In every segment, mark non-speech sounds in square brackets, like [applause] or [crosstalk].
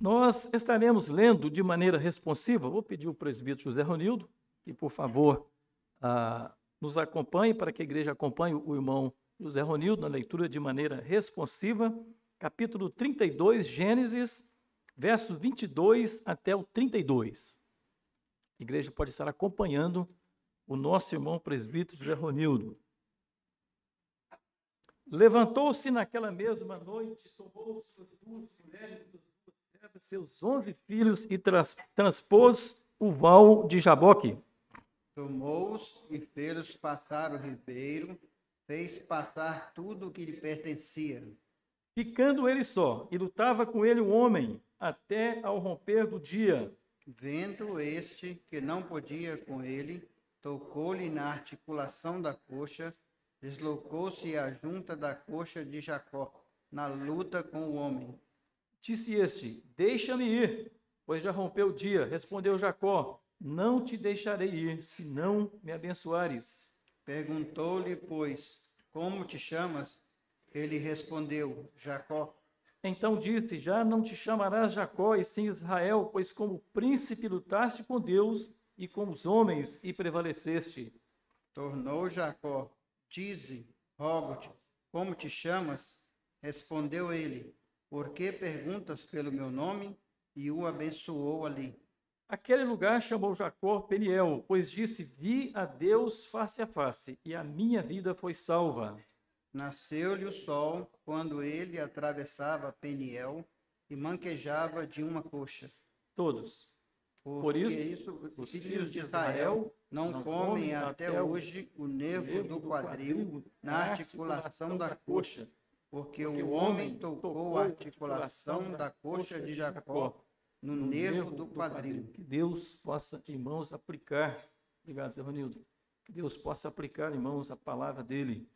Nós estaremos lendo de maneira responsiva. Vou pedir ao presbítero José Ronildo que, por favor, ah, nos acompanhe, para que a igreja acompanhe o irmão José Ronildo na leitura de maneira responsiva. Capítulo 32, Gênesis, versos 22 até o 32. A igreja pode estar acompanhando o nosso irmão presbítero José Ronildo. Levantou-se naquela mesma noite, tomou suas duas mulheres, seus onze filhos e trans, transpôs o val de Jaboque. Tomou-os e fez-os passar o ribeiro, fez passar tudo o que lhe pertencia. Ficando ele só, e lutava com ele o homem, até ao romper do dia. Vendo este que não podia com ele, tocou-lhe na articulação da coxa, deslocou-se a junta da coxa de Jacó, na luta com o homem. Disse este: Deixa-me ir, pois já rompeu o dia. Respondeu Jacó: Não te deixarei ir, se não me abençoares. Perguntou-lhe, pois, Como te chamas? Ele respondeu: Jacó. Então disse: Já não te chamarás Jacó, e sim Israel, pois como príncipe lutaste com Deus e com os homens e prevaleceste. Tornou Jacó: Dize, rogo-te, como te chamas? Respondeu ele: Por que perguntas pelo meu nome? E o abençoou ali. Aquele lugar chamou Jacó Peniel, pois disse: Vi a Deus face a face, e a minha vida foi salva. Nasceu-lhe o sol quando ele atravessava Peniel e manquejava de uma coxa. Todos. Por, Por isso, isso, os filhos de Israel não comem até hoje o nervo do quadril na articulação da coxa, porque o homem tocou a articulação da coxa de Jacó no nervo do quadril. Que Deus possa, irmãos, aplicar. Obrigado, Zé Ronildo. Que Deus possa aplicar, irmãos, a palavra dele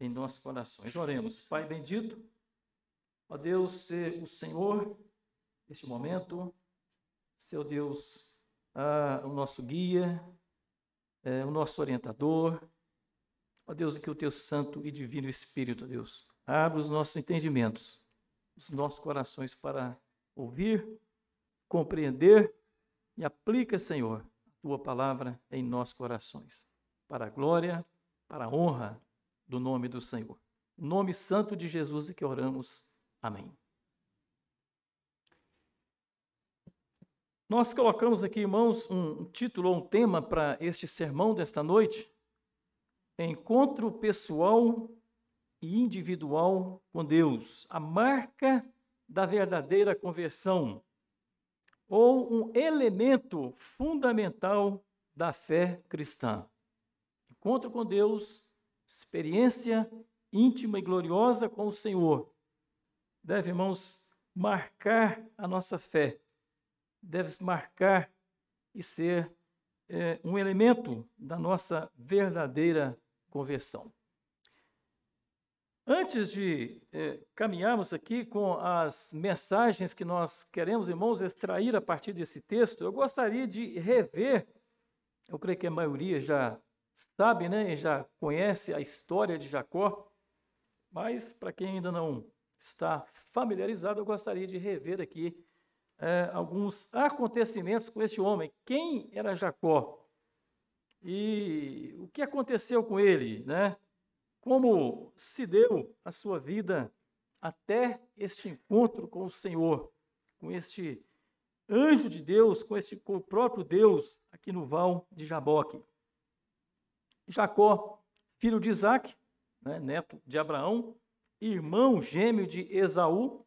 em nossos corações. Oremos. Pai bendito, ó Deus, ser o Senhor neste momento, seu Deus, ah, o nosso guia, é, o nosso orientador. Ó Deus, que o teu santo e divino Espírito, ó Deus, abra os nossos entendimentos, os nossos corações para ouvir, compreender e aplica, Senhor, a tua palavra em nossos corações, para a glória, para a honra do nome do Senhor. Em nome santo de Jesus é que oramos. Amém. Nós colocamos aqui, irmãos, um título ou um tema para este sermão desta noite: Encontro pessoal e individual com Deus, a marca da verdadeira conversão, ou um elemento fundamental da fé cristã. Encontro com Deus, experiência íntima e gloriosa com o Senhor, deve, irmãos, marcar a nossa fé deve marcar e ser é, um elemento da nossa verdadeira conversão. Antes de é, caminharmos aqui com as mensagens que nós queremos, irmãos, extrair a partir desse texto, eu gostaria de rever, eu creio que a maioria já sabe, né, já conhece a história de Jacó, mas para quem ainda não está familiarizado, eu gostaria de rever aqui é, alguns acontecimentos com esse homem. Quem era Jacó? E o que aconteceu com ele, né? Como se deu a sua vida até este encontro com o Senhor, com este anjo de Deus, com, este, com o próprio Deus aqui no val de Jaboque. Jacó, filho de Isaac, né, neto de Abraão, irmão gêmeo de Esaú,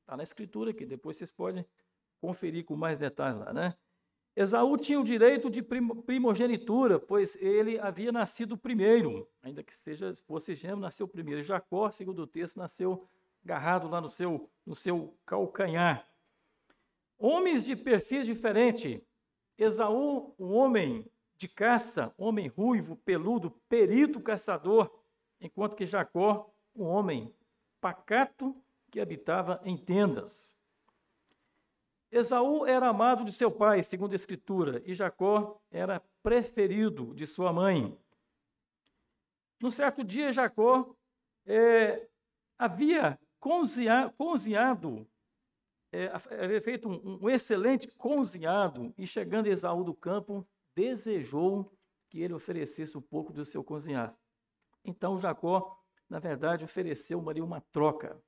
está na escritura aqui, depois vocês podem conferir com mais detalhes lá, né? Esaú tinha o direito de primogenitura, pois ele havia nascido primeiro, ainda que seja fosse gêmeo, nasceu primeiro. Jacó, segundo o texto, nasceu agarrado lá no seu, no seu calcanhar. Homens de perfis diferentes. Esaú, um homem de caça, homem ruivo, peludo, perito caçador, enquanto que Jacó, um homem pacato que habitava em tendas. Esaú era amado de seu pai, segundo a Escritura, e Jacó era preferido de sua mãe. No certo dia, Jacó é, havia cozinhado é, havia feito um, um excelente cozinhado e chegando Esaú do campo, desejou que ele oferecesse um pouco do seu cozinhado. Então Jacó, na verdade, ofereceu Maria uma troca.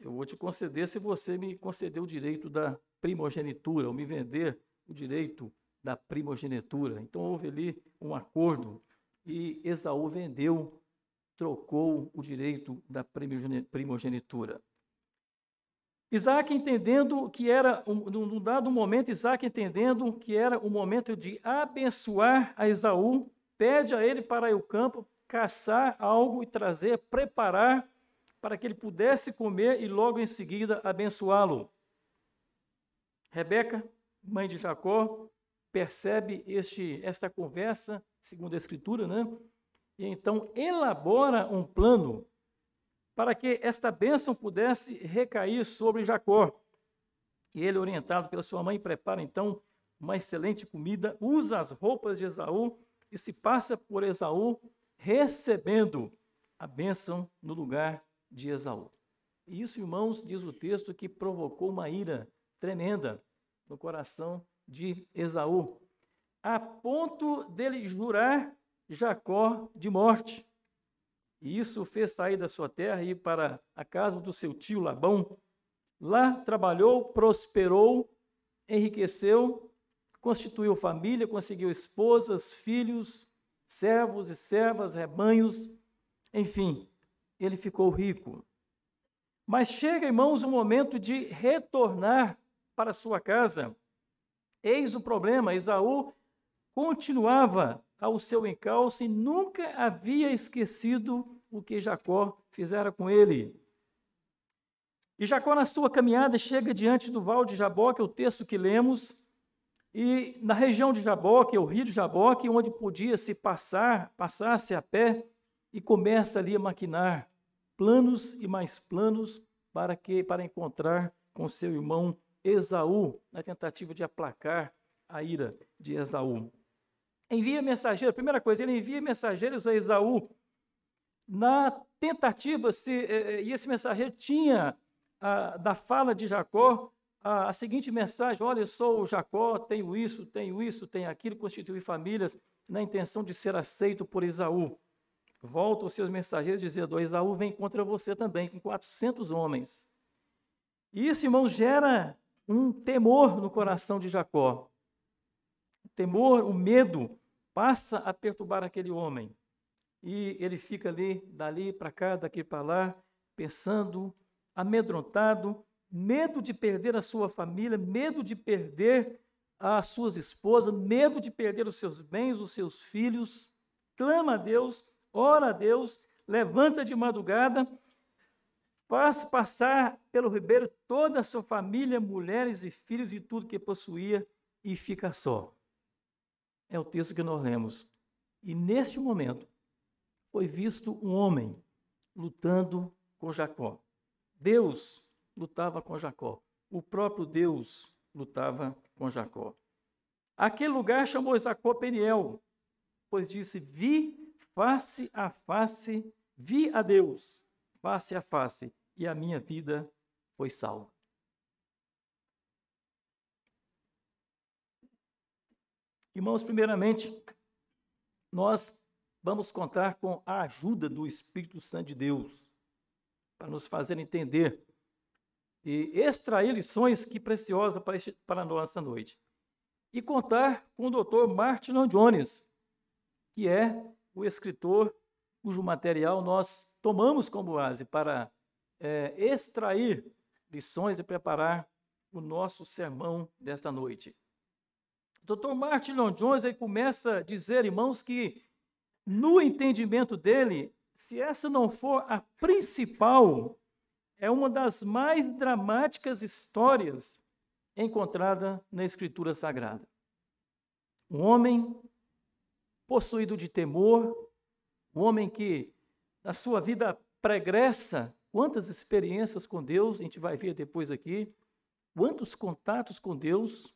Eu vou te conceder se você me conceder o direito da primogenitura, ou me vender o direito da primogenitura. Então houve ali um acordo e Esaú vendeu, trocou o direito da primogenitura. Isaac entendendo que era, num dado momento, Isaac entendendo que era o momento de abençoar a Esaú, pede a ele para ir ao campo, caçar algo e trazer, preparar para que ele pudesse comer e logo em seguida abençoá-lo. Rebeca, mãe de Jacó, percebe este, esta conversa, segundo a Escritura, né? E então elabora um plano para que esta bênção pudesse recair sobre Jacó. E ele, orientado pela sua mãe, prepara então uma excelente comida, usa as roupas de Esaú e se passa por Esaú, recebendo a bênção no lugar de Esaú. E isso, irmãos, diz o texto que provocou uma ira tremenda no coração de Esaú, a ponto dele jurar Jacó de morte. E isso fez sair da sua terra e ir para a casa do seu tio Labão. Lá trabalhou, prosperou, enriqueceu, constituiu família, conseguiu esposas, filhos, servos e servas, rebanhos, enfim, ele ficou rico. Mas chega, irmãos, o momento de retornar para sua casa. Eis o problema: Esaú continuava ao seu encalço e nunca havia esquecido o que Jacó fizera com ele. E Jacó, na sua caminhada, chega diante do val de Jaboque, é o texto que lemos, e na região de Jaboque, o rio de Jaboque, onde podia se passar, passar-se a pé, e começa ali a maquinar planos e mais planos para que para encontrar com seu irmão Esaú, na tentativa de aplacar a ira de Esaú. Envia mensageiros, primeira coisa, ele envia mensageiros a Esaú na tentativa, se, eh, eh, e esse mensageiro tinha ah, da fala de Jacó a, a, seguinte mensagem: Olha, eu sou Jacó, tenho isso, tenho isso, tenho aquilo, constituí famílias na intenção de ser aceito por Esaú. Volta os seus mensageiros dizendo: Esaú vem contra você também, com 400 homens. E isso, irmão, gera um temor no coração de Jacó. O temor, o medo, passa a perturbar aquele homem. E ele fica ali, dali para cá, daqui para lá, pensando, amedrontado, medo de perder a sua família, medo de perder as suas esposas, medo de perder os seus bens, os seus filhos. Clama a Deus, ora a Deus, levanta de madrugada, faz passar pelo ribeiro toda a sua família, mulheres e filhos e tudo que possuía, e fica só. É o texto que nós lemos. E neste momento, foi visto um homem lutando com Jacó. Deus lutava com Jacó. O próprio Deus lutava com Jacó. Aquele lugar chamou Jacó Peniel, pois disse: Vi face a face, vi a Deus face a face, e a minha vida foi salva. Irmãos, primeiramente, nós vamos contar com a ajuda do Espírito Santo de Deus para nos fazer entender e extrair lições que preciosas para, este, para nossa noite. E contar com o Dr. Martin Jones, que é o escritor cujo material nós tomamos como base para é, extrair lições e preparar o nosso sermão desta noite. Dr. Martin Lloyd Jones aí começa a dizer, irmãos, que no entendimento dele, se essa não for a principal, é uma das mais dramáticas histórias encontrada na Escritura Sagrada. Um homem possuído de temor, um homem que na sua vida pregressa, quantas experiências com Deus, a gente vai ver depois aqui, quantos contatos com Deus,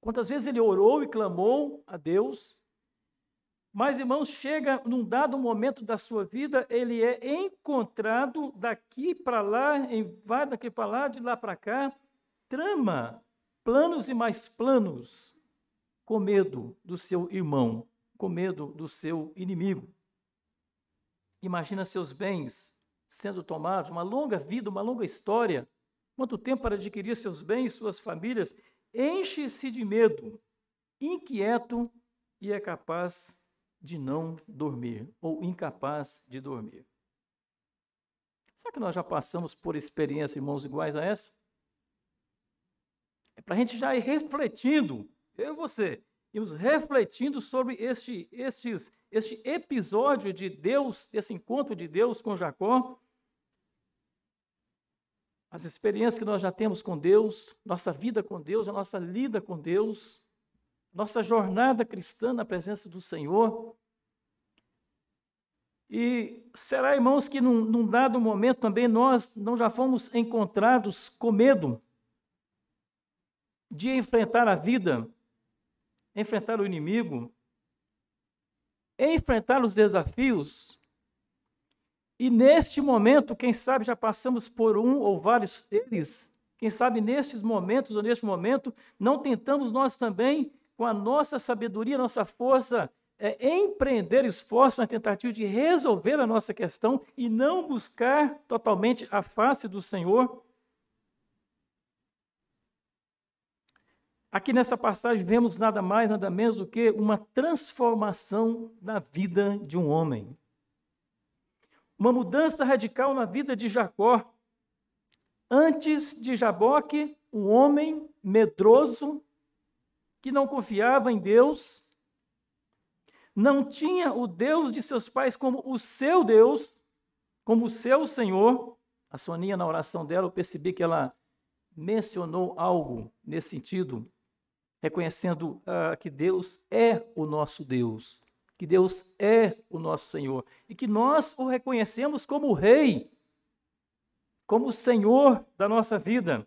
quantas vezes ele orou e clamou a Deus, Mas, irmãos, chega num dado momento da sua vida, ele é encontrado daqui para lá, vai daqui para lá, de lá para cá, trama planos e mais planos, com medo do seu irmão, com medo do seu inimigo. Imagina seus bens sendo tomados, uma longa vida, uma longa história. Quanto tempo para adquirir seus bens, suas famílias? Enche-se de medo, inquieto e é capaz de não dormir, ou incapaz de dormir. Será que nós já passamos por experiências, irmãos, iguais a essa? É para a gente já ir refletindo, eu e você, irmos refletindo sobre este, estes, este episódio de Deus, esse encontro de Deus com Jacó, as experiências que nós já temos com Deus, nossa vida com Deus, a nossa lida com Deus, nossa jornada cristã na presença do Senhor. E será, irmãos, que num, num, dado momento também nós não já fomos encontrados com medo de enfrentar a vida, enfrentar o inimigo, enfrentar os desafios. E neste momento, quem sabe já passamos por um ou vários deles, quem sabe nestes momentos ou neste momento, não tentamos nós também com a nossa sabedoria, nossa força, é, empreender esforço na tentativa de resolver a nossa questão e não buscar totalmente a face do Senhor. Aqui nessa passagem vemos nada mais, nada menos do que uma transformação na vida de um homem. Uma mudança radical na vida de Jacó. Antes de Jaboque, um homem medroso, que não confiava em Deus, não tinha o Deus de seus pais como o seu Deus, como o seu Senhor. A Soninha, na oração dela, eu percebi que ela mencionou algo nesse sentido, reconhecendo uh, que Deus é o nosso Deus, que Deus é o nosso Senhor e que nós o reconhecemos como Rei, como Senhor da nossa vida.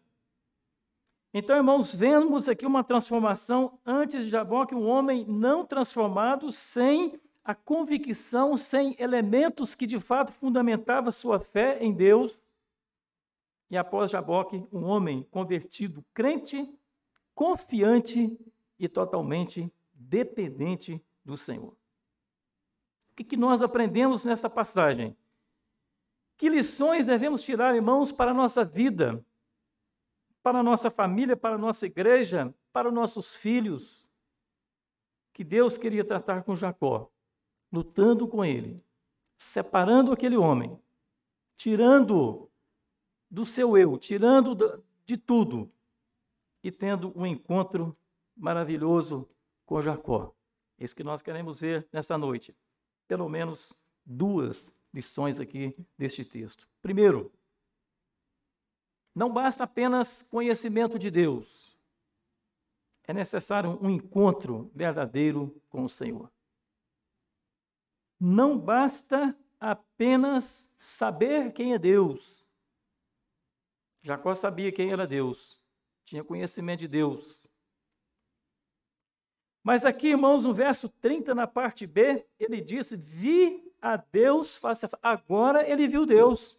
Então, irmãos, vemos aqui uma transformação antes de Jaboque, um homem não transformado, sem a convicção, sem elementos que de fato fundamentavam sua fé em Deus. E após Jaboque, um homem convertido, crente, confiante e totalmente dependente do Senhor. O que, que nós aprendemos nessa passagem? Que lições devemos tirar, irmãos, para a nossa vida? para a nossa família, para a nossa igreja, para os nossos filhos, que Deus queria tratar com Jacó, lutando com ele, separando aquele homem, tirando do seu eu, tirando de tudo e tendo um encontro maravilhoso com Jacó. É isso que nós queremos ver nessa noite. Pelo menos duas lições aqui deste texto. Primeiro, não basta apenas conhecimento de Deus. É necessário um encontro verdadeiro com o Senhor. Não basta apenas saber quem é Deus. Jacó sabia quem era Deus, tinha conhecimento de Deus. Mas aqui, irmãos, no verso 30, na parte B, ele disse: Vi a Deus face a face. Agora ele viu Deus.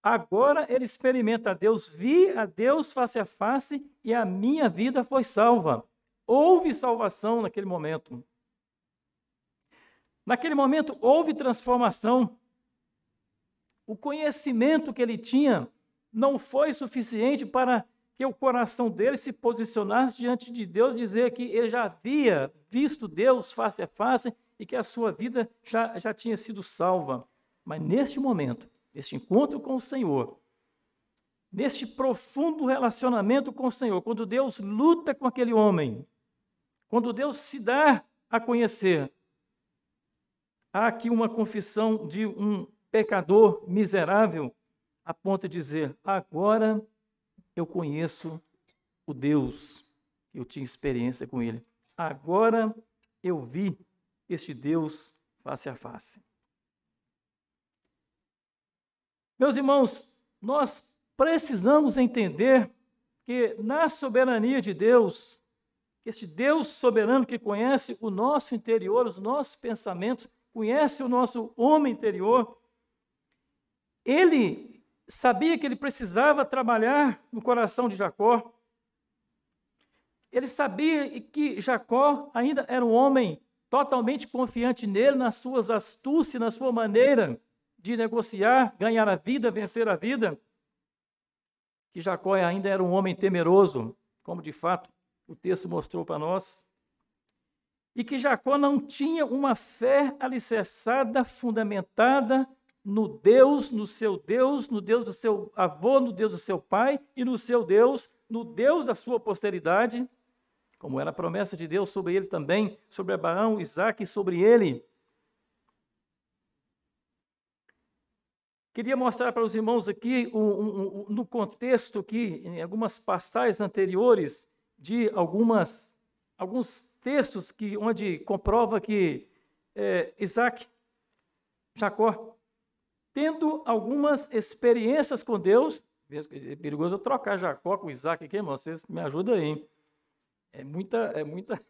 Agora ele experimenta a Deus, vi a Deus face a face e a minha vida foi salva. Houve salvação naquele momento. Naquele momento houve transformação. O conhecimento que ele tinha não foi suficiente para que o coração dele se posicionasse diante de Deus, dizer que ele já havia visto Deus face a face e que a sua vida já, já tinha sido salva. Mas neste momento, neste encontro com o Senhor, neste profundo relacionamento com o Senhor, quando Deus luta com aquele homem, quando Deus se dá a conhecer, há aqui uma confissão de um pecador miserável, a ponto de dizer: agora eu conheço o Deus, eu tinha experiência com ele. Agora eu vi este Deus face a face. Meus irmãos, nós precisamos entender que na soberania de Deus, este Deus soberano que conhece o nosso interior, os nossos pensamentos, conhece o nosso homem interior, ele sabia que ele precisava trabalhar no coração de Jacó. Ele sabia que Jacó ainda era um homem totalmente confiante nele, nas suas astúcias, na sua maneira de negociar, ganhar a vida, vencer a vida. Que Jacó ainda era um homem temeroso, como de fato o texto mostrou para nós. E que Jacó não tinha uma fé alicerçada, fundamentada no Deus, no seu Deus, no Deus do seu avô, no Deus do seu pai e no seu Deus, no Deus da sua posteridade, como era a promessa de Deus sobre ele também, sobre Abraão, Isaac e sobre ele. Queria mostrar para os irmãos aqui, um, um, um, no contexto aqui, em algumas passagens anteriores, de algumas, alguns textos que, onde comprova que é, Isaac, Jacó, tendo algumas experiências com Deus, é perigoso eu trocar Jacó com Isaac aqui, irmão, vocês me ajudam aí. Hein? É muita, é muita,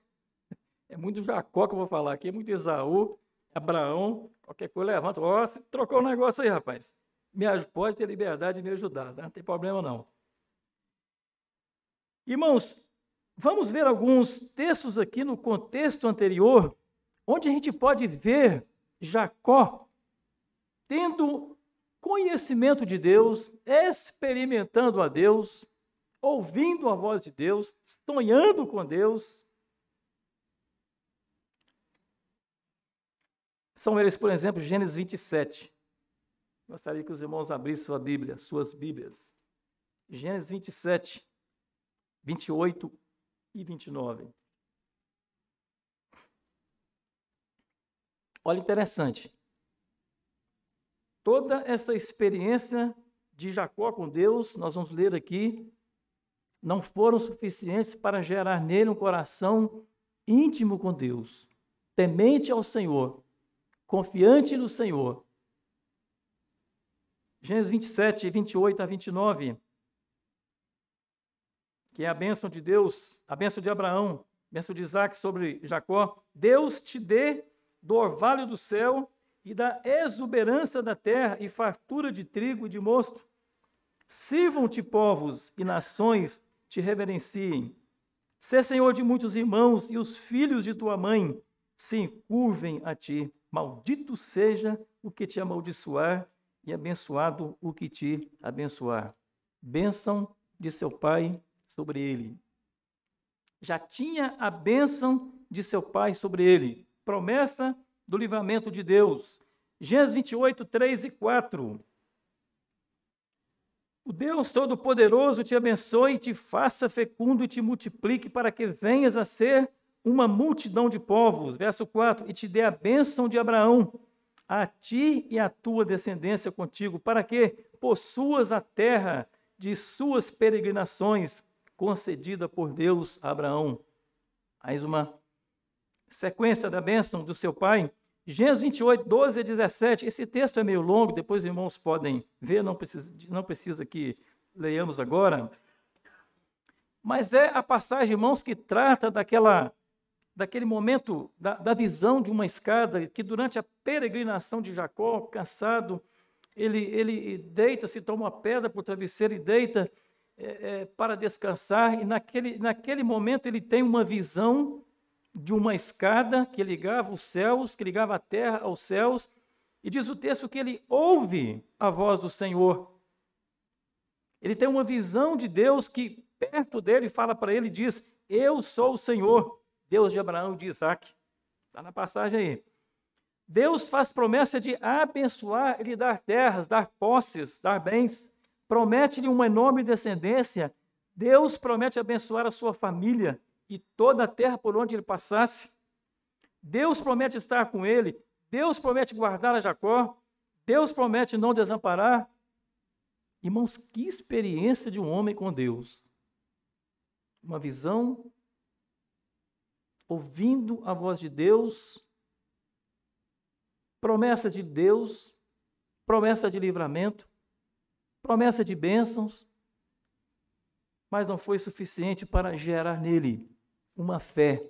[laughs] é muito Jacó que eu vou falar aqui, é muito Esaú, Abraão, qualquer coisa levanta. Ó, oh, trocou um negócio aí, rapaz. Me, pode ter liberdade de me ajudar, tá? não tem problema não. Irmãos, vamos ver alguns textos aqui no contexto anterior, onde a gente pode ver Jacó tendo conhecimento de Deus, experimentando a Deus, ouvindo a voz de Deus, sonhando com Deus. São eles, por exemplo, Gênesis 27. Gostaria que os irmãos abrissem sua Bíblia, suas Bíblias. Gênesis 27, 28 e 29. Olha interessante. Toda essa experiência de Jacó com Deus, nós vamos ler aqui, não foram suficientes para gerar nele um coração íntimo com Deus, temente ao Senhor, confiante no Senhor. Gênesis 27, 28 a 29, que é a bênção de Deus, a bênção de Abraão, a bênção de Isaac sobre Jacó. Deus te dê do orvalho do céu e da exuberância da terra e fartura de trigo e de mosto. Sirvam-te povos e nações te reverenciem. Sê senhor de muitos irmãos e os filhos de tua mãe se encurvem a ti. Maldito seja o que te amaldiçoar e abençoado o que te abençoar. Bênção de seu pai sobre ele. Já tinha a bênção de seu pai sobre ele. Promessa do livramento de Deus. Gênesis 28, 3 e 4. O Deus Todo-Poderoso te abençoe, te faça fecundo e te multiplique para que venhas a ser uma multidão de povos. Verso 4: E te dê a bênção de Abraão, a ti e a tua descendência contigo, para que possuas a terra de suas peregrinações, concedida por Deus a Abraão. Mais uma sequência da bênção do seu pai. Gênesis 28, 12 a 17. Esse texto é meio longo, depois os irmãos podem ver, não precisa, não precisa que leiamos agora. Mas é a passagem, irmãos, que trata daquela, daquele momento da, da visão de uma escada que durante a peregrinação de Jacó, cansado, ele, ele deita-se, toma uma pedra por travesseiro e deita é, é, para descansar. E naquele, naquele momento ele tem uma visão de uma escada que ligava os céus, que ligava a terra aos céus, e diz o texto que ele ouve a voz do Senhor. Ele tem uma visão de Deus que perto dele fala para ele e diz: Eu sou o Senhor, Deus de Abraão e de Isaac. Está na passagem aí. Deus faz promessa de abençoar e lhe dar terras, dar posses, dar bens. Promete-lhe uma enorme descendência. Deus promete abençoar a sua família e toda a terra por onde ele passasse. Deus promete estar com ele, Deus promete guardar a Jacó, Deus promete não desamparar. Irmãos, que experiência de um homem com Deus. Uma visão, ouvindo a voz de Deus, promessa de Deus, promessa de livramento, promessa de bênçãos, mas não foi suficiente para gerar nele uma fé,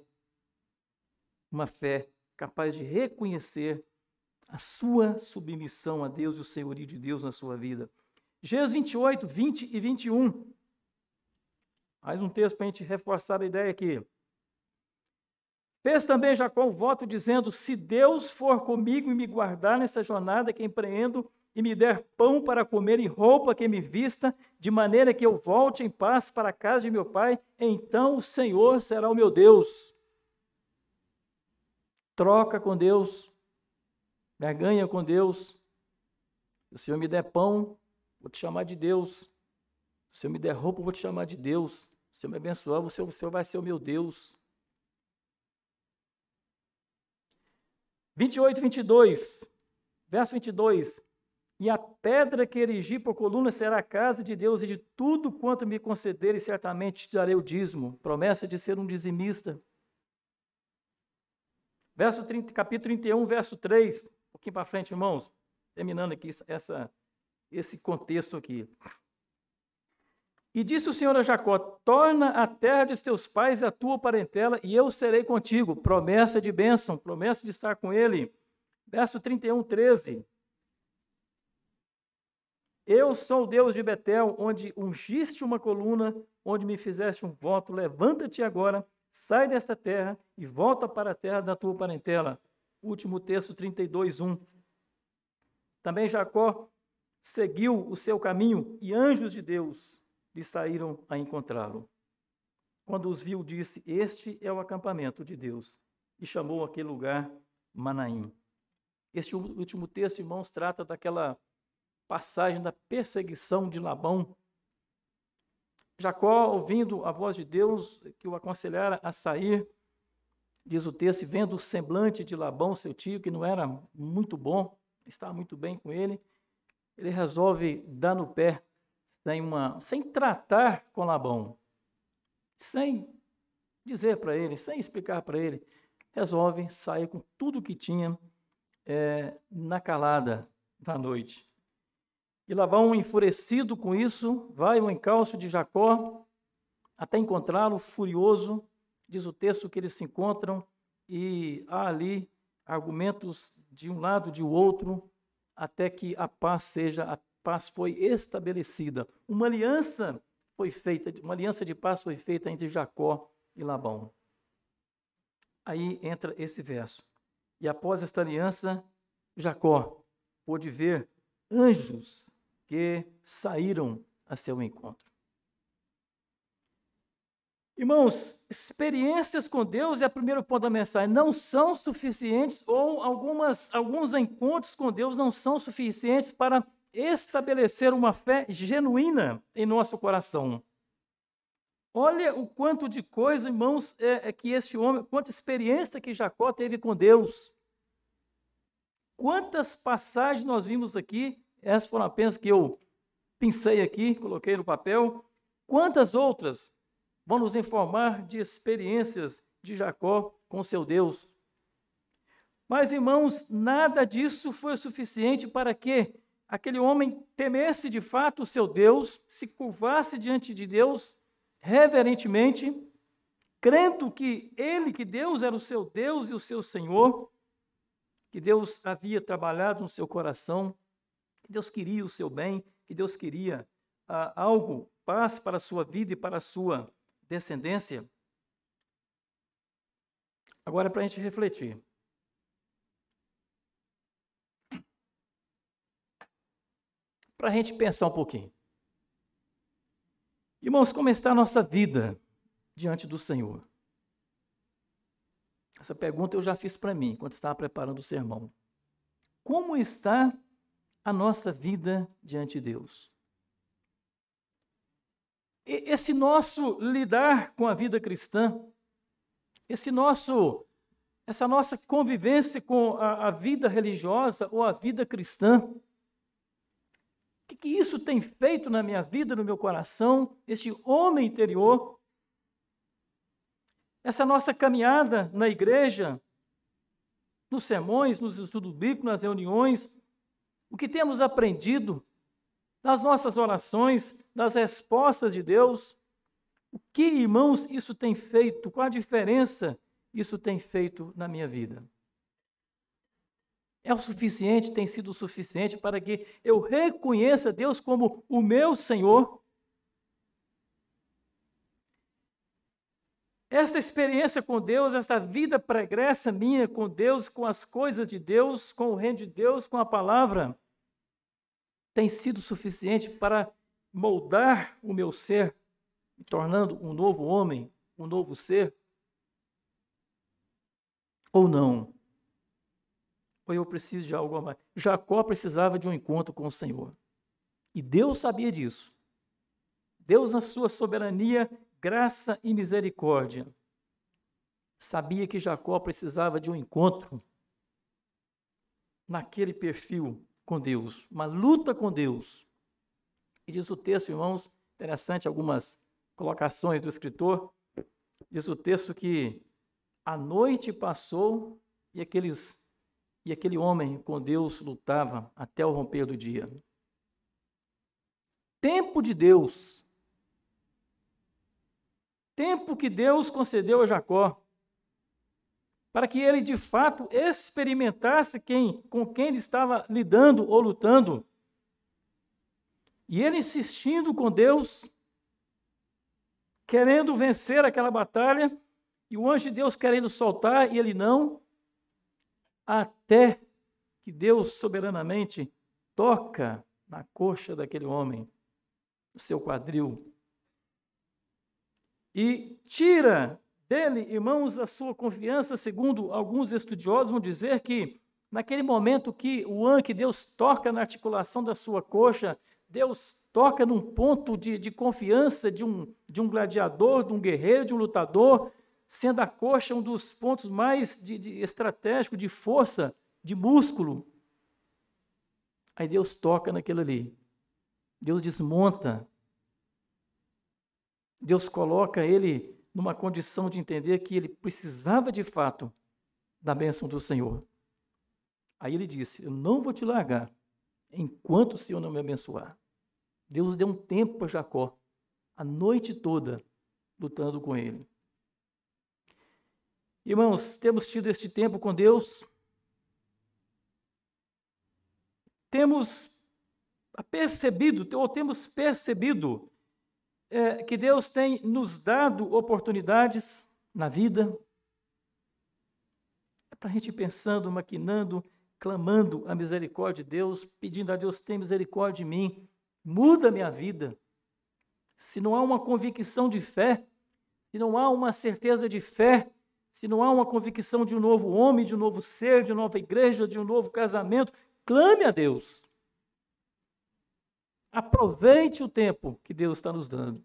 uma fé capaz de reconhecer a sua submissão a Deus e o senhorio de Deus na sua vida. Gênesis 28, 20 e 21. Mais um texto para a gente reforçar a ideia aqui. Fez também Jacó um voto dizendo: Se Deus for comigo e me guardar nessa jornada que empreendo, e me der pão para comer e roupa que me vista, de maneira que eu volte em paz para a casa de meu pai, então o Senhor será o meu Deus. Troca com Deus, ganha com Deus. Se o Senhor me der pão, vou te chamar de Deus. Se o Senhor me der roupa, vou te chamar de Deus. Se o Senhor me abençoar, o Senhor, o Senhor vai ser o meu Deus. 28, 22, verso 22. E a pedra que erigi por coluna será a casa de Deus, e de tudo quanto me concederem, certamente te darei o dízimo. Promessa de ser um dizimista. Verso 30, capítulo 31, verso 3. Um pouquinho para frente, irmãos. Terminando aqui essa, esse contexto aqui. E disse o Senhor a Jacó: Torna a terra de teus pais a tua parentela, e eu serei contigo. Promessa de bênção, promessa de estar com ele. Verso 31, 13. Eu sou o Deus de Betel, onde ungiste uma coluna, onde me fizeste um voto. Levanta-te agora, sai desta terra e volta para a terra da tua parentela. Último texto 32, 1. Também Jacó seguiu o seu caminho e anjos de Deus lhe saíram a encontrá-lo. Quando os viu, disse: Este é o acampamento de Deus. E chamou aquele lugar Manaim. Este último texto, irmãos, trata daquela passagem da perseguição de Labão. Jacó, ouvindo a voz de Deus que o aconselhara a sair, diz o texto, vendo o semblante de Labão, seu tio, que não era muito bom, estava muito bem com ele, ele resolve dar no pé, sem, uma, sem tratar com Labão, sem dizer para ele, sem explicar para ele, resolve sair com tudo que tinha é, na calada da noite. E Labão, enfurecido com isso, vai ao encalço de Jacó até encontrá-lo furioso. Diz o texto que eles se encontram e há ali argumentos de um lado de outro até que a paz seja a paz foi estabelecida. Uma aliança foi feita, uma aliança de paz foi feita entre Jacó e Labão. Aí entra esse verso. E após esta aliança, Jacó pôde ver anjos que saíram a seu encontro. Irmãos, experiências com Deus é o primeiro ponto da mensagem. Não são suficientes, ou algumas, alguns encontros com Deus não são suficientes para estabelecer uma fé genuína em nosso coração. Olha o quanto de coisa, irmãos, é, é que esse homem, quanta experiência que Jacó teve com Deus. Quantas passagens nós vimos aqui essas foram apenas que eu pensei aqui, coloquei no papel. Quantas outras vão nos informar de experiências de Jacó com seu Deus? Mas, irmãos, nada disso foi suficiente para que aquele homem temesse de fato o seu Deus, se curvasse diante de Deus reverentemente, crendo que ele, que Deus era o seu Deus e o seu Senhor, que Deus havia trabalhado no seu coração que Deus queria o seu bem, que Deus queria ah, algo, paz para a sua vida e para a sua descendência. Agora, para a gente refletir. Para a gente pensar um pouquinho. Irmãos, como está a nossa vida diante do Senhor? Essa pergunta eu já fiz para mim, quando estava preparando o sermão. Como está a nossa vida diante de Deus. Esse nosso lidar com a vida cristã, esse nosso, essa nossa convivência com a, a vida religiosa ou a vida cristã, o que, que isso tem feito na minha vida, no meu coração, esse homem interior, essa nossa caminhada na igreja, nos sermões, nos estudos bíblicos, nas reuniões, o que temos aprendido nas nossas orações, nas respostas de Deus, O que, irmãos, isso tem feito? Qual a diferença isso tem feito na minha vida? É o suficiente, tem sido o suficiente para que eu reconheça Deus como o meu Senhor? Essa experiência com Deus, essa vida pregressa minha com Deus, com as coisas de Deus, com o reino de Deus, com a palavra, tem sido suficiente para moldar o meu ser, me tornando um novo homem, um novo ser? Ou não? Ou eu preciso de algo a mais? Jacó precisava de um encontro com o Senhor. E Deus sabia disso. Deus, na sua soberania, graça e misericórdia, sabia que Jacó precisava de um encontro naquele perfil com Deus, uma luta com Deus. E diz o texto, irmãos, interessante algumas colocações do escritor. Diz o texto que a noite passou e aqueles e aquele homem com Deus lutava até o romper do dia. Tempo de Deus tempo que Deus concedeu a Jacó, para que ele de fato experimentasse quem, com quem ele estava lidando ou lutando. E ele insistindo com Deus, querendo vencer aquela batalha, e o anjo de Deus querendo soltar, e ele não, até que Deus soberanamente toca na coxa daquele homem, no seu quadril, e tira dele, irmãos, a sua confiança, segundo alguns estudiosos vão dizer que naquele momento que o an, que Deus toca na articulação da sua coxa, Deus toca num ponto de, de confiança de um, de um gladiador, de um guerreiro, de um lutador, sendo a coxa um dos pontos mais de, de estratégico, de força, de músculo. Aí Deus toca naquilo ali. Deus desmonta Deus coloca ele numa condição de entender que ele precisava de fato da bênção do Senhor. Aí ele disse: Eu não vou te largar enquanto o Senhor não me abençoar. Deus deu um tempo para Jacó, a noite toda, lutando com ele. Irmãos, temos tido este tempo com Deus, temos percebido, ou temos percebido é, que Deus tem nos dado oportunidades na vida. É para a gente ir pensando, maquinando, clamando a misericórdia de Deus, pedindo a Deus: tem misericórdia de mim, muda minha vida. Se não há uma convicção de fé, se não há uma certeza de fé, se não há uma convicção de um novo homem, de um novo ser, de uma nova igreja, de um novo casamento, clame a Deus. Aproveite o tempo que Deus está nos dando.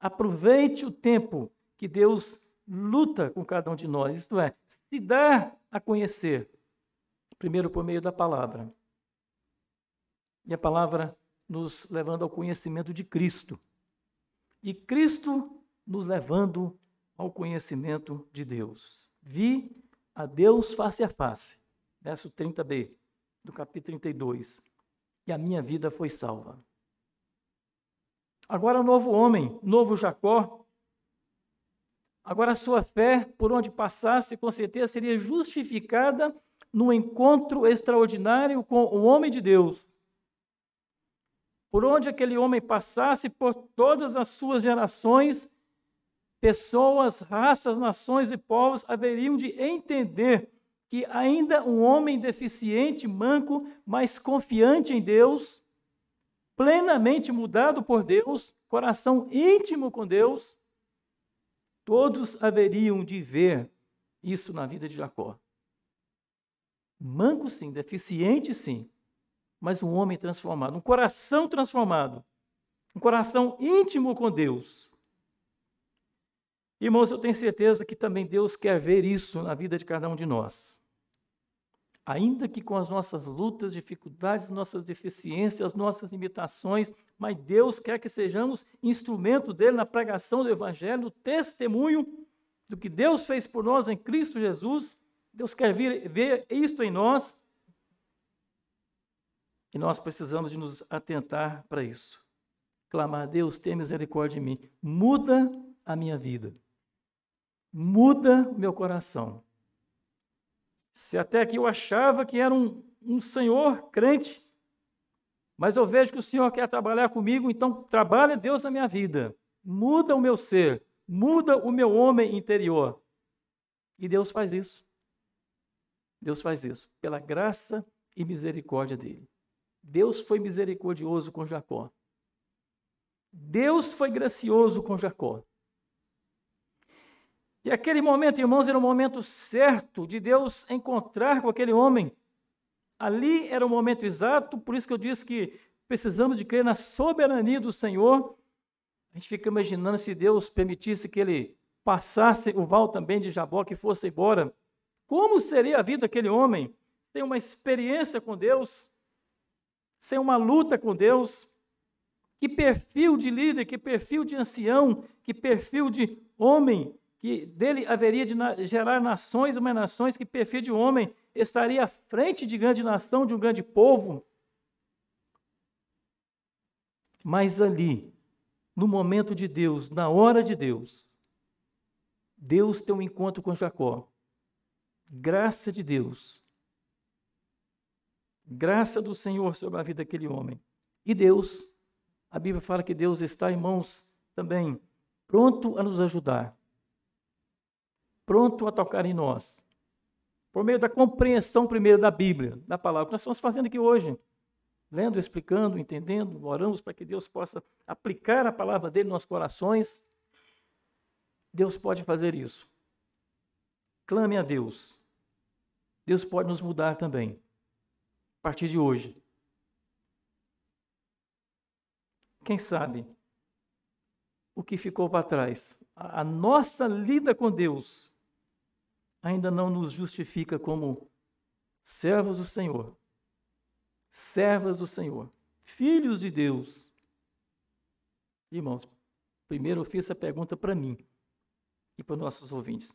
Aproveite o tempo que Deus luta com cada um de nós, isto é, se dá a conhecer, primeiro por meio da palavra. E a palavra nos levando ao conhecimento de Cristo. E Cristo nos levando ao conhecimento de Deus. Vi a Deus face a face. Verso 30b do capítulo 32 e a minha vida foi salva. Agora, novo homem, novo Jacó. Agora, a sua fé, por onde passasse, com certeza seria justificada no encontro extraordinário com o homem de Deus. Por onde aquele homem passasse, por todas as suas gerações, pessoas, raças, nações e povos haveriam de entender que ainda um homem deficiente, manco, mas confiante em Deus, plenamente mudado por Deus, coração íntimo com Deus, todos haveriam de ver isso na vida de Jacó. Manco sim, deficiente sim, mas um homem transformado, um coração transformado, um coração íntimo com Deus. Irmãos, eu tenho certeza que também Deus quer ver isso na vida de cada um de nós ainda que com as nossas lutas, dificuldades, nossas deficiências, as nossas limitações, mas Deus quer que sejamos instrumento dele na pregação do Evangelho, testemunho do que Deus fez por nós em Cristo Jesus. Deus quer vir, ver isto em nós e nós precisamos de nos atentar para isso. clamar: Deus, tenha misericórdia de mim. Muda a minha vida. Muda o meu coração. Se até aqui eu achava que era um, um Senhor crente, mas eu vejo que o Senhor quer trabalhar comigo, então trabalhe Deus na minha vida. Muda o meu ser, muda o meu homem interior. E Deus faz isso. Deus faz isso pela graça e misericórdia dele. Deus foi misericordioso com Jacó. Deus foi gracioso com Jacó. E aquele momento, irmãos, era o momento certo de Deus encontrar com aquele homem. Ali era o momento exato, por isso que eu disse que precisamos de crer na soberania do Senhor. A gente fica imaginando se Deus permitisse que ele passasse o val também de Jabó, que fosse embora. Como seria a vida daquele homem? Sem uma experiência com Deus, sem uma luta com Deus. Que perfil de líder, que perfil de ancião, que perfil de homem, que dele haveria de gerar nações mais nações, que perfil de homem estaria à frente de grande nação, de um grande povo. Mas ali, no momento de Deus, na hora de Deus, Deus tem um encontro com Jacó. Graça de Deus. Graça do Senhor sobre a vida daquele homem. E Deus, a Bíblia fala que Deus está em mãos também, pronto a nos ajudar, pronto a tocar em nós, por meio da compreensão primeiro da Bíblia, da palavra que nós estamos fazendo aqui hoje. Lendo, explicando, entendendo, oramos para que Deus possa aplicar a palavra dele nos corações. Deus pode fazer isso. Clame a Deus. Deus pode nos mudar também. A partir de hoje. Quem sabe o que ficou para trás? A nossa lida com Deus ainda não nos justifica como servos do Senhor, servas do Senhor, filhos de Deus. Irmãos, primeiro eu fiz essa pergunta para mim e para nossos ouvintes.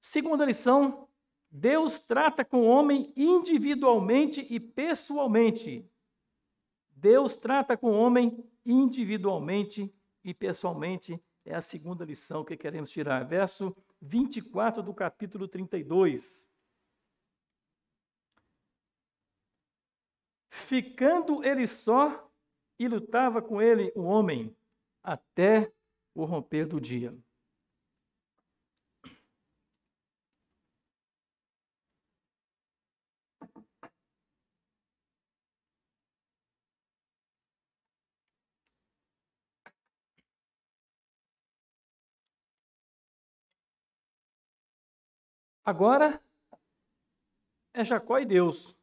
Segunda lição, Deus trata com o homem individualmente e pessoalmente. Deus trata com o homem individualmente e pessoalmente. É a segunda lição que queremos tirar. Verso 24 do capítulo 32. Ficando ele só, e lutava com ele o homem até o romper do dia. Agora é Jacó e Deus.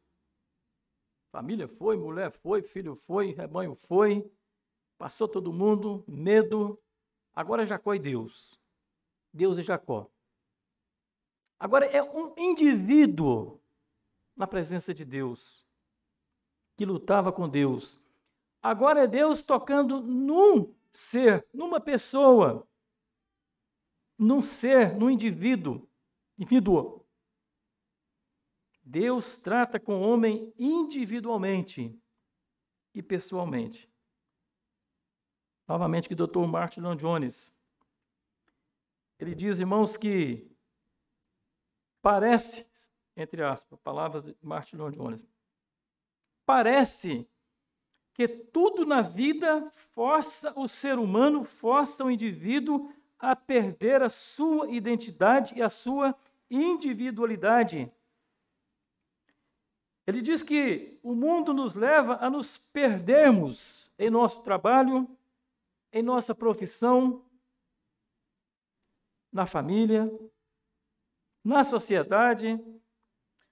Família foi, mulher foi, filho foi, rebanho foi, passou todo mundo, medo. Agora é Jacó e Deus. Deus e Jacó. Agora é um indivíduo na presença de Deus, que lutava com Deus. Agora é Deus tocando num ser, numa pessoa, num ser, num indivíduo indivíduo. Deus trata com o homem individualmente e pessoalmente. Novamente, que o Dr. Martin Jones, ele diz, irmãos, que parece, entre aspas, palavras de Martin Jones, parece que tudo na vida força o ser humano, força o indivíduo a perder a sua identidade e a sua individualidade. Ele diz que o mundo nos leva a nos perdermos em nosso trabalho, em nossa profissão, na família, na sociedade,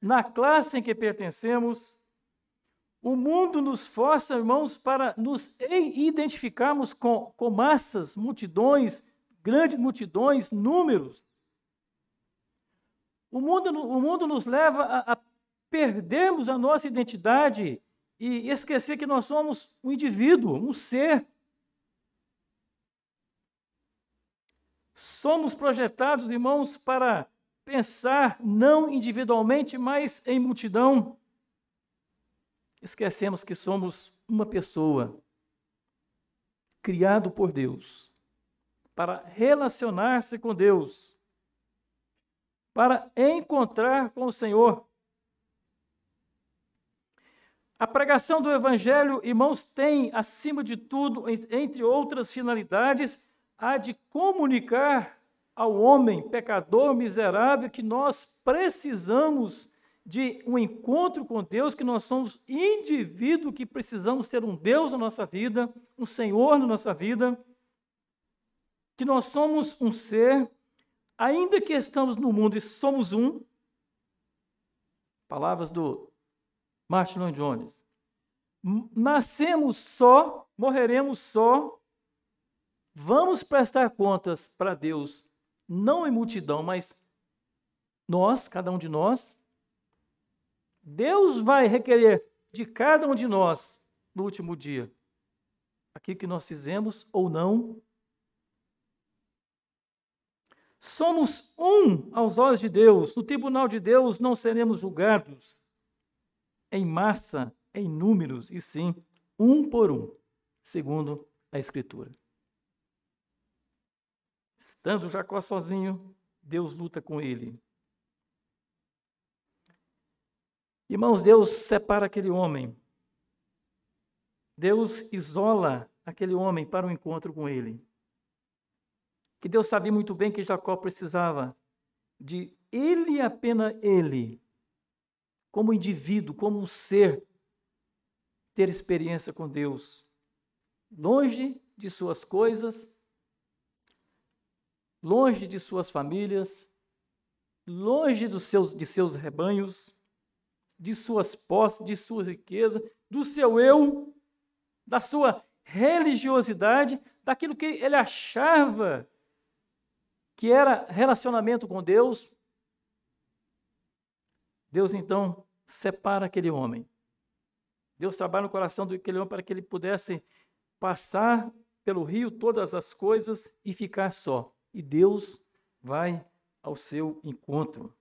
na classe em que pertencemos. O mundo nos força, irmãos, para nos identificarmos com, com massas, multidões, grandes multidões, números. O mundo, o mundo nos leva a, a perdermos a nossa identidade e esquecer que nós somos um indivíduo, um ser. Somos projetados, irmãos, para pensar não individualmente, mas em multidão. Esquecemos que somos uma pessoa. criado por Deus para relacionar-se com Deus, para encontrar com o Senhor. A pregação do Evangelho, irmãos, tem, acima de tudo, entre outras finalidades, a de comunicar ao homem pecador, miserável, que nós precisamos de um encontro com Deus, que nós somos indivíduo que precisamos ter um Deus na nossa vida, um Senhor na nossa vida, que nós somos um ser, ainda que estamos no mundo e somos um. Palavras do Martin Lloyd Jones. Nascemos só, morreremos só. Vamos prestar contas para Deus, não em multidão, mas nós, cada um de nós. Deus vai requerer de cada um de nós no último dia aquilo que nós fizemos ou não. Somos um aos olhos de Deus. No tribunal de Deus não seremos julgados em massa, em números, e sim um por um, segundo a Escritura. Estando Jacó sozinho, Deus luta com ele. Irmãos, Deus separa aquele homem. Deus isola aquele homem para o um encontro com ele. Que Deus sabia muito bem que Jacó precisava de ele apenas ele como indivíduo, como um ser, ter experiência com Deus, longe de suas coisas, longe de suas famílias, longe dos seus, de seus rebanhos, de suas posses, de sua riqueza, do seu eu, da sua religiosidade, daquilo que ele achava que era relacionamento com Deus. Deus então separa aquele homem. Deus trabalha no coração daquele homem para que ele pudesse passar pelo rio todas as coisas e ficar só. E Deus vai ao seu encontro.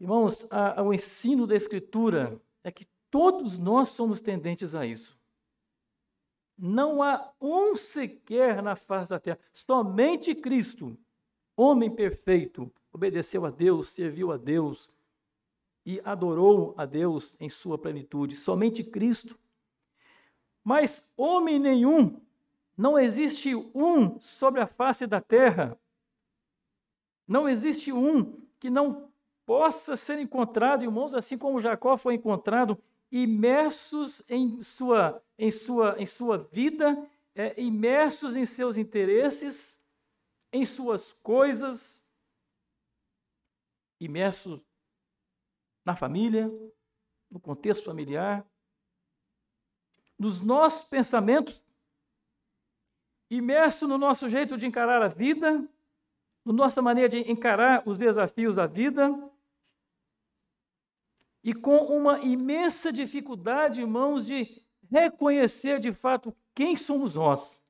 Irmãos, a, o ensino da Escritura é que todos nós somos tendentes a isso. Não há um sequer na face da terra, somente Cristo, homem perfeito, obedeceu a Deus, serviu a Deus e adorou a Deus em sua plenitude. Somente Cristo. Mas homem nenhum, não existe um sobre a face da terra, não existe um que não possa ser encontrado, irmãos, assim como Jacó foi encontrado, imersos em sua, em sua, em sua vida, é, imersos em seus interesses, em suas coisas, imerso na família, no contexto familiar, nos nossos pensamentos, imerso no nosso jeito de encarar a vida, na nossa maneira de encarar os desafios da vida, e com uma imensa dificuldade, irmãos, de reconhecer de fato quem somos nós.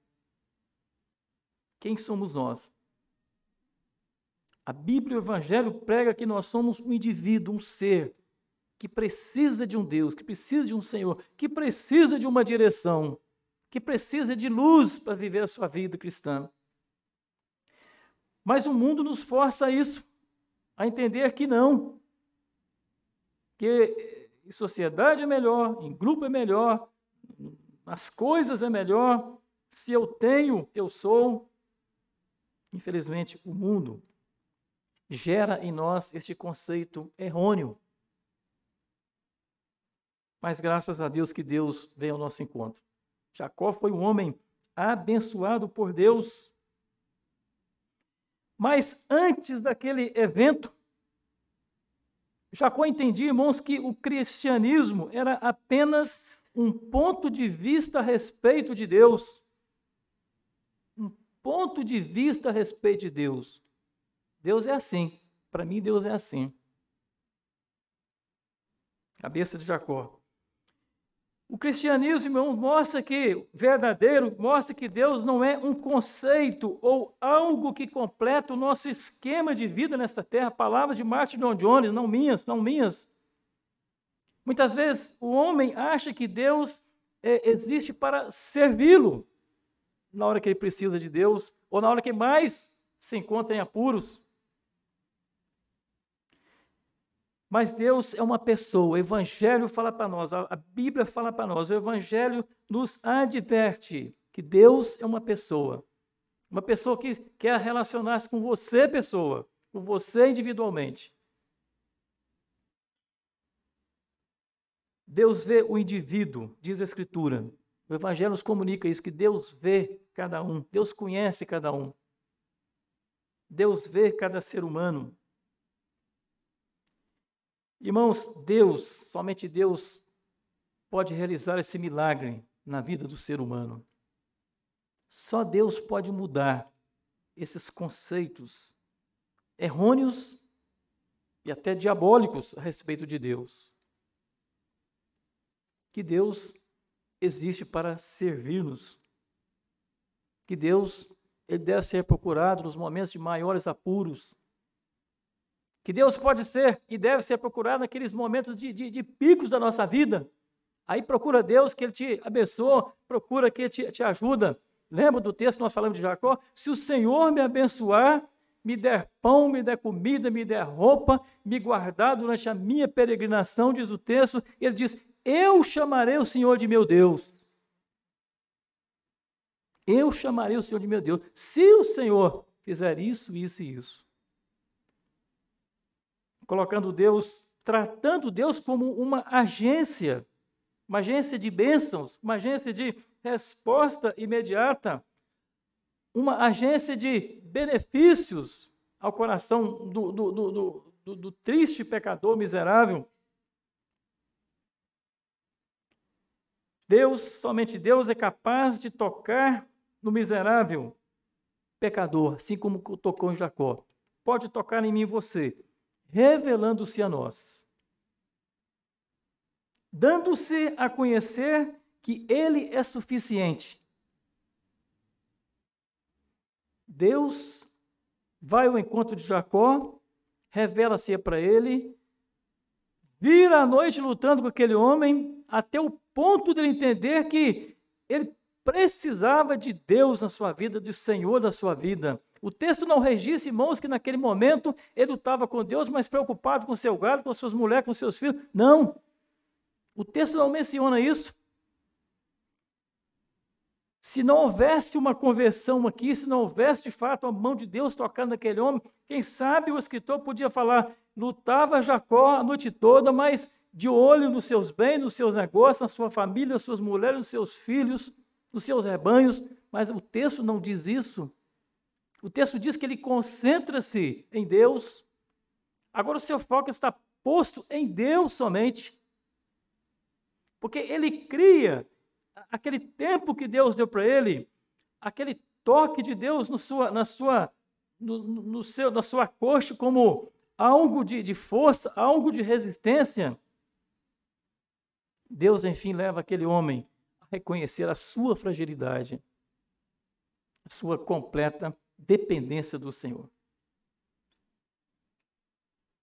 Quem somos nós? A Bíblia e o Evangelho prega que nós somos um indivíduo, um ser que precisa de um Deus, que precisa de um Senhor, que precisa de uma direção, que precisa de luz para viver a sua vida cristã. Mas o mundo nos força a isso, a entender que não. Que em sociedade é melhor, em grupo é melhor, nas coisas é melhor, se eu tenho, eu sou. Infelizmente, o mundo gera em nós este conceito errôneo. Mas graças a Deus que Deus veio ao nosso encontro. Jacó foi um homem abençoado por Deus. Mas antes daquele evento, Jacó entendia, irmãos, que o cristianismo era apenas um ponto de vista a respeito de Deus. Um ponto de vista a respeito de Deus. Deus é assim. Para mim, Deus é assim. Cabeça de Jacó. O cristianismo, irmão, mostra que verdadeiro, mostra que Deus não é um conceito ou algo que completa o nosso esquema de vida nesta terra. Palavras de Martin John Jones, não minhas, não minhas. Muitas vezes o homem acha que Deus é, existe para servi-lo na hora que ele precisa de Deus ou na hora que mais se encontra em apuros. Mas Deus é uma pessoa, o Evangelho fala para nós, a Bíblia fala para nós, o Evangelho nos adverte que Deus é uma pessoa. Uma pessoa que quer relacionar-se com você, pessoa, com você individualmente. Deus vê o indivíduo, diz a Escritura. O Evangelho nos comunica isso, que Deus vê cada um, Deus conhece cada um. Deus vê cada ser humano. Irmãos, Deus, somente Deus pode realizar esse milagre na vida do ser humano. Só Deus pode mudar esses conceitos errôneos e até diabólicos a respeito de Deus. Que Deus existe para servir-nos. Que Deus ele deve ser procurado nos momentos de maiores apuros, que Deus pode ser e deve ser procurado naqueles momentos de, de, de picos da nossa vida. Aí procura Deus que Ele te abençoa, procura que Ele te, te ajuda. Lembra do texto que nós falamos de Jacó? Se o Senhor me abençoar, me der pão, me der comida, me der roupa, me guardar durante a minha peregrinação, diz o texto, ele diz: Eu chamarei o Senhor de meu Deus. Eu chamarei o Senhor de meu Deus. Se o Senhor fizer isso, isso e isso colocando Deus, tratando Deus como uma agência, uma agência de bênçãos, uma agência de resposta imediata, uma agência de benefícios ao coração do, do, do, do, do triste pecador miserável. Deus, somente Deus é capaz de tocar no miserável pecador, assim como tocou em Jacó. Pode tocar em mim você revelando-se a nós, dando-se a conhecer que Ele é suficiente. Deus vai ao encontro de Jacó, revela-se para ele, vira a noite lutando com aquele homem, até o ponto de ele entender que ele precisava de Deus na sua vida, do Senhor da sua vida. O texto não registra, irmãos, que naquele momento ele estava com Deus, mas preocupado com seu gado, com suas mulheres, com seus filhos. Não. O texto não menciona isso. Se não houvesse uma conversão aqui, se não houvesse de fato a mão de Deus tocando naquele homem, quem sabe o escritor podia falar: lutava Jacó a noite toda, mas de olho nos seus bens, nos seus negócios, na sua família, nas suas mulheres, nos seus filhos, nos seus rebanhos. Mas o texto não diz isso. O texto diz que ele concentra-se em Deus. Agora o seu foco está posto em Deus somente. Porque ele cria aquele tempo que Deus deu para ele, aquele toque de Deus no sua, na, sua, no, no seu, na sua coxa como algo de, de força, algo de resistência. Deus, enfim, leva aquele homem a reconhecer a sua fragilidade, a sua completa dependência do Senhor.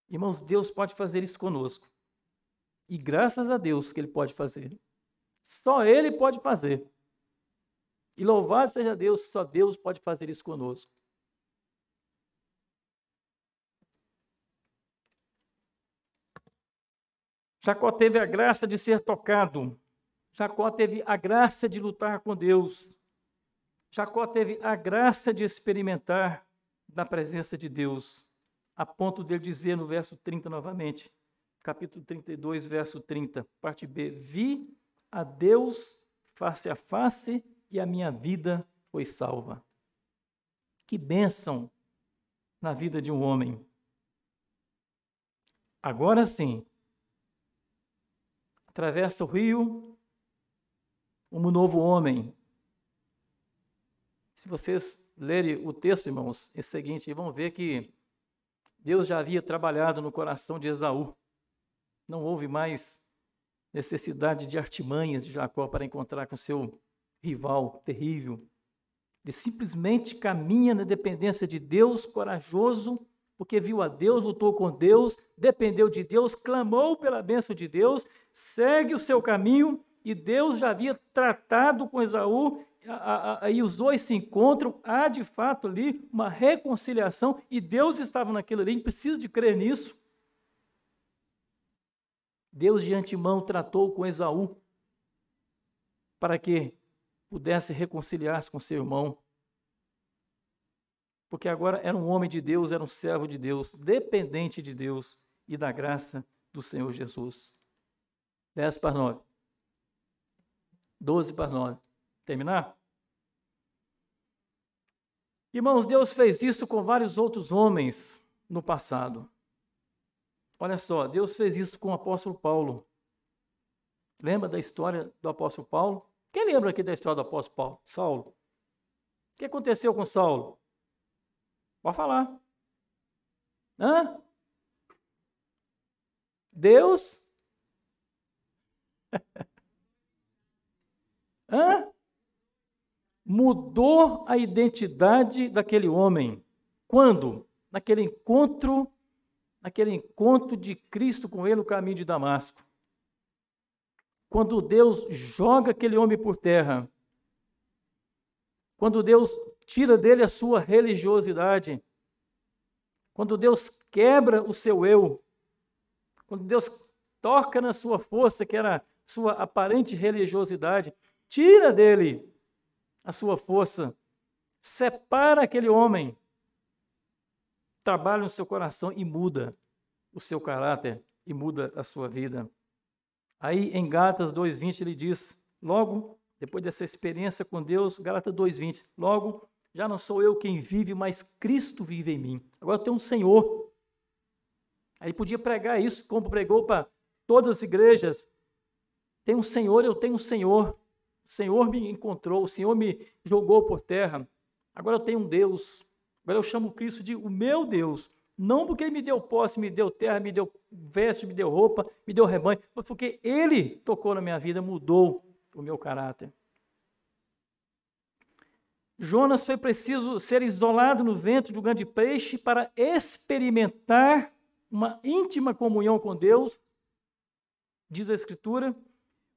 Irmãos, Deus pode fazer isso conosco. E graças a Deus que Ele pode fazer. Só Ele pode fazer. E louvado seja Deus, só Deus pode fazer isso conosco. Jacó teve a graça de ser tocado. Jacó teve a graça de lutar com Deus. Jacó teve a graça de experimentar da presença de Deus, a ponto de ele dizer no verso 30 novamente, capítulo 32, verso 30, parte B: Vi a Deus face a face e a minha vida foi salva. Que bênção na vida de um homem. Agora sim, atravessa o rio, um novo homem, se vocês lerem o texto, irmãos, é o seguinte, vão ver que Deus já havia trabalhado no coração de Esaú. Não houve mais necessidade de artimanhas de Jacó para encontrar com seu rival terrível. Ele simplesmente caminha na dependência de Deus, corajoso, porque viu a Deus, lutou com Deus, dependeu de Deus, clamou pela bênção de Deus, segue o seu caminho e Deus já havia tratado com Esaú, aí os dois se encontram, há de fato ali uma reconciliação, e Deus estava naquilo ali, a gente precisa de crer nisso. Deus de antemão tratou com Esaú para que pudesse reconciliar-se com seu irmão. Porque agora era um homem de Deus, era um servo de Deus, dependente de Deus e da graça do Senhor Jesus. 10 para 9. 12 para 9. Terminar? Irmãos, Deus fez isso com vários outros homens no passado. Olha só, Deus fez isso com o apóstolo Paulo. Lembra da história do apóstolo Paulo? Quem lembra aqui da história do apóstolo Paulo? Saulo. O que aconteceu com Saulo? Pode falar. Hã? Deus. [laughs] Hã? Mudou a identidade daquele homem. Quando? Naquele encontro, naquele encontro de Cristo com ele no caminho de Damasco. Quando Deus joga aquele homem por terra. Quando Deus tira dele a sua religiosidade. Quando Deus quebra o seu eu. Quando Deus toca na sua força, que era sua aparente religiosidade, tira dele a sua força, separa aquele homem, trabalha no seu coração e muda o seu caráter e muda a sua vida. Aí em Gálatas 2:20 ele diz: logo depois dessa experiência com Deus, Gálatas 2:20, logo já não sou eu quem vive, mas Cristo vive em mim. Agora eu tenho um Senhor. Aí podia pregar isso, como pregou para todas as igrejas. Tem um Senhor, eu tenho um Senhor. O Senhor me encontrou, o Senhor me jogou por terra. Agora eu tenho um Deus. Agora eu chamo Cristo de o meu Deus. Não porque ele me deu posse, me deu terra, me deu veste, me deu roupa, me deu rebanho, mas porque ele tocou na minha vida, mudou o meu caráter. Jonas foi preciso ser isolado no ventre de um grande peixe para experimentar uma íntima comunhão com Deus, diz a Escritura.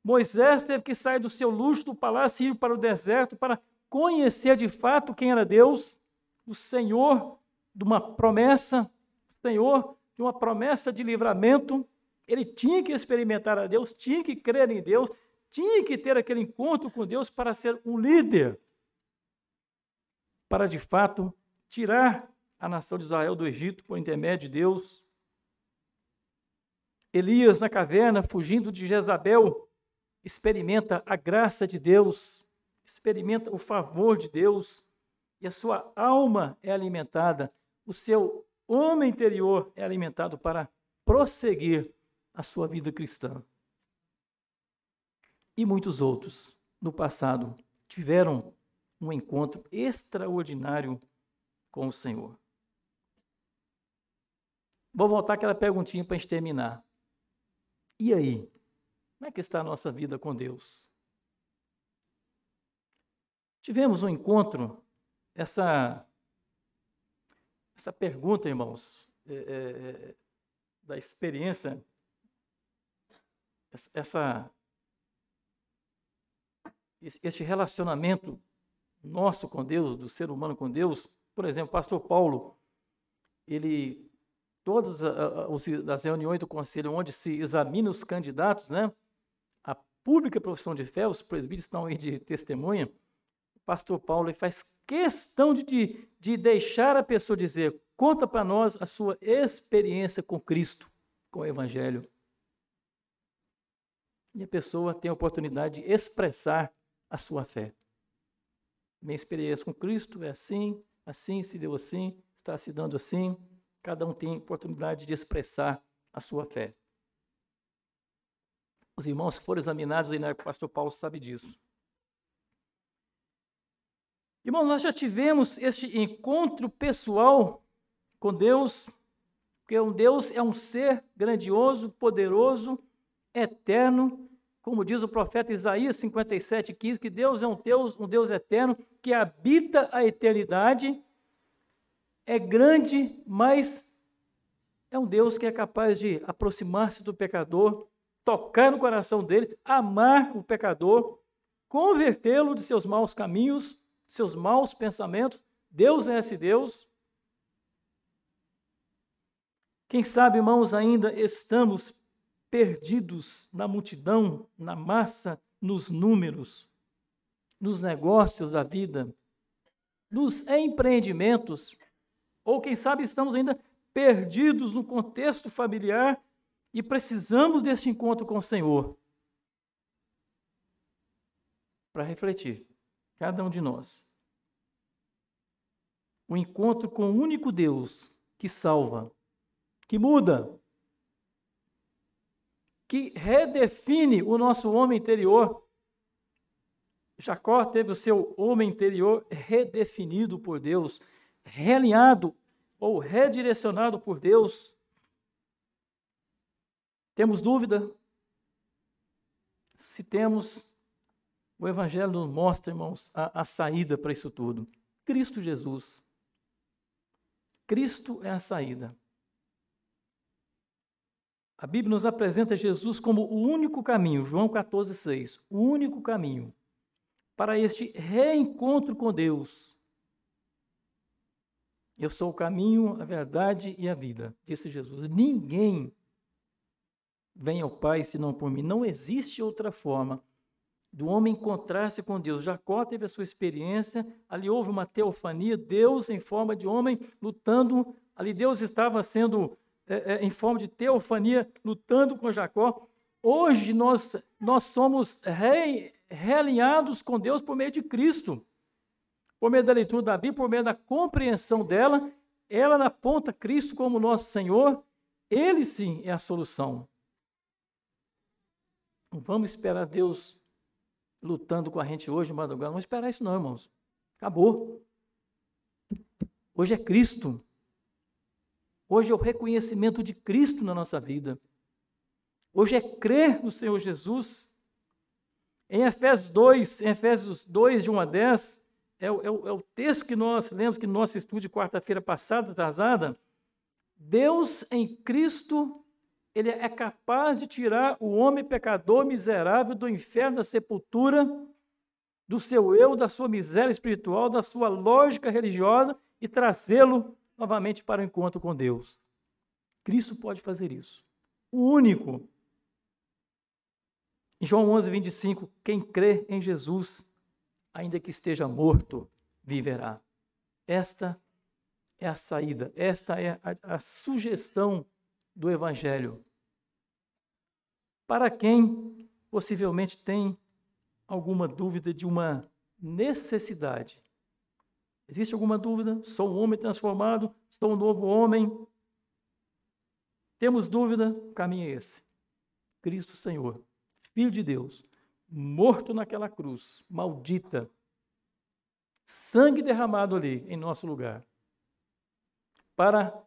Moisés teve que sair do seu luxo do palácio e ir para o deserto para conhecer de fato quem era Deus, o Senhor de uma promessa, o Senhor de uma promessa de livramento. Ele tinha que experimentar a Deus, tinha que crer em Deus, tinha que ter aquele encontro com Deus para ser um líder, para de fato tirar a nação de Israel do Egito por intermédio de Deus. Elias na caverna, fugindo de Jezabel, experimenta a graça de Deus, experimenta o favor de Deus, e a sua alma é alimentada, o seu homem interior é alimentado para prosseguir a sua vida cristã. E muitos outros no passado tiveram um encontro extraordinário com o Senhor. Vou voltar aquela perguntinha para a gente terminar. E aí? Como é que está a nossa vida com Deus? Tivemos um encontro, essa, essa pergunta, irmãos, é, é, é da experiência, essa, esse relacionamento nosso com Deus, do ser humano com Deus. Por exemplo, pastor Paulo, ele, todas as reuniões do conselho onde se examina os candidatos, né? Pública profissão de fé, os presbíteros estão aí de testemunha, o pastor Paulo faz questão de, de, de deixar a pessoa dizer, conta para nós a sua experiência com Cristo, com o Evangelho. E a pessoa tem a oportunidade de expressar a sua fé. Minha experiência com Cristo é assim, assim, se deu assim, está se dando assim. Cada um tem oportunidade de expressar a sua fé. Os irmãos que foram examinados aí época, o pastor Paulo sabe disso. Irmãos, nós já tivemos este encontro pessoal com Deus, porque um Deus é um ser grandioso, poderoso, eterno, como diz o profeta Isaías 57, 15, que Deus é um Deus, um Deus eterno que habita a eternidade, é grande, mas é um Deus que é capaz de aproximar-se do pecador, tocar no coração dele, amar o pecador, convertê-lo de seus maus caminhos, seus maus pensamentos. Deus é esse Deus. Quem sabe, irmãos, ainda estamos perdidos na multidão, na massa, nos números, nos negócios da vida, nos empreendimentos, ou quem sabe estamos ainda perdidos no contexto familiar e precisamos deste encontro com o Senhor para refletir, cada um de nós. O encontro com o único Deus que salva, que muda, que redefine o nosso homem interior. Jacó teve o seu homem interior redefinido por Deus, realinhado ou redirecionado por Deus. Temos dúvida? Se temos, o Evangelho nos mostra, irmãos, a, a saída para isso tudo. Cristo Jesus. Cristo é a saída. A Bíblia nos apresenta Jesus como o único caminho, João 14, 6, o único caminho para este reencontro com Deus. Eu sou o caminho, a verdade e a vida, disse Jesus. Ninguém vem ao Pai senão por mim. Não existe outra forma do homem encontrar-se com Deus. Jacó teve a sua experiência, ali houve uma teofania, Deus em forma de homem lutando, ali Deus estava sendo é, é, em forma de teofania, lutando com Jacó. Hoje nós, nós somos re, realinhados com Deus por meio de Cristo, por meio da leitura da Bíblia, por meio da compreensão dela. Ela aponta Cristo como nosso Senhor, Ele sim é a solução. Não vamos esperar Deus lutando com a gente hoje, madrugada. Não vamos esperar isso, não, irmãos. Acabou. Hoje é Cristo. Hoje é o reconhecimento de Cristo na nossa vida. Hoje é crer no Senhor Jesus. Em Efésios 2, em Efésios 2, de 1 a 10, é o, é o, é o texto que nós lemos que no nosso estudo de quarta-feira passada, atrasada. Deus em Cristo ele é capaz de tirar o homem pecador miserável do inferno da sepultura, do seu eu, da sua miséria espiritual, da sua lógica religiosa e trazê-lo novamente para o encontro com Deus. Cristo pode fazer isso. O único. Em João 11, 25, quem crê em Jesus, ainda que esteja morto, viverá. Esta é a saída, esta é a, a sugestão do Evangelho. Para quem possivelmente tem alguma dúvida de uma necessidade. Existe alguma dúvida? Sou um homem transformado? Sou um novo homem? Temos dúvida? O caminho é esse. Cristo Senhor, Filho de Deus, morto naquela cruz, maldita, sangue derramado ali em nosso lugar, para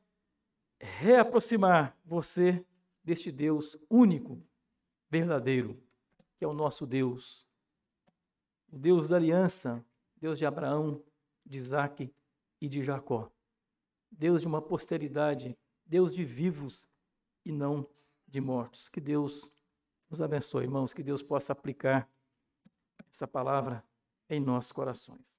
reaproximar você deste Deus único, verdadeiro, que é o nosso Deus. O Deus da aliança, Deus de Abraão, de Isaac e de Jacó. Deus de uma posteridade, Deus de vivos e não de mortos. Que Deus nos abençoe, irmãos, que Deus possa aplicar essa palavra em nossos corações.